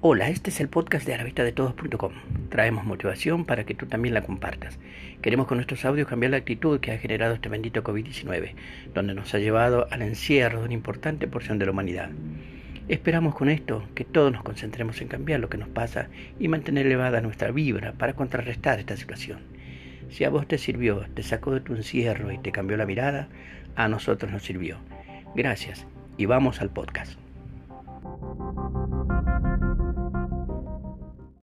Hola, este es el podcast de aravistadetodos.com. Traemos motivación para que tú también la compartas. Queremos con nuestros audios cambiar la actitud que ha generado este bendito COVID-19, donde nos ha llevado al encierro de una importante porción de la humanidad. Esperamos con esto que todos nos concentremos en cambiar lo que nos pasa y mantener elevada nuestra vibra para contrarrestar esta situación. Si a vos te sirvió, te sacó de tu encierro y te cambió la mirada, a nosotros nos sirvió. Gracias y vamos al podcast.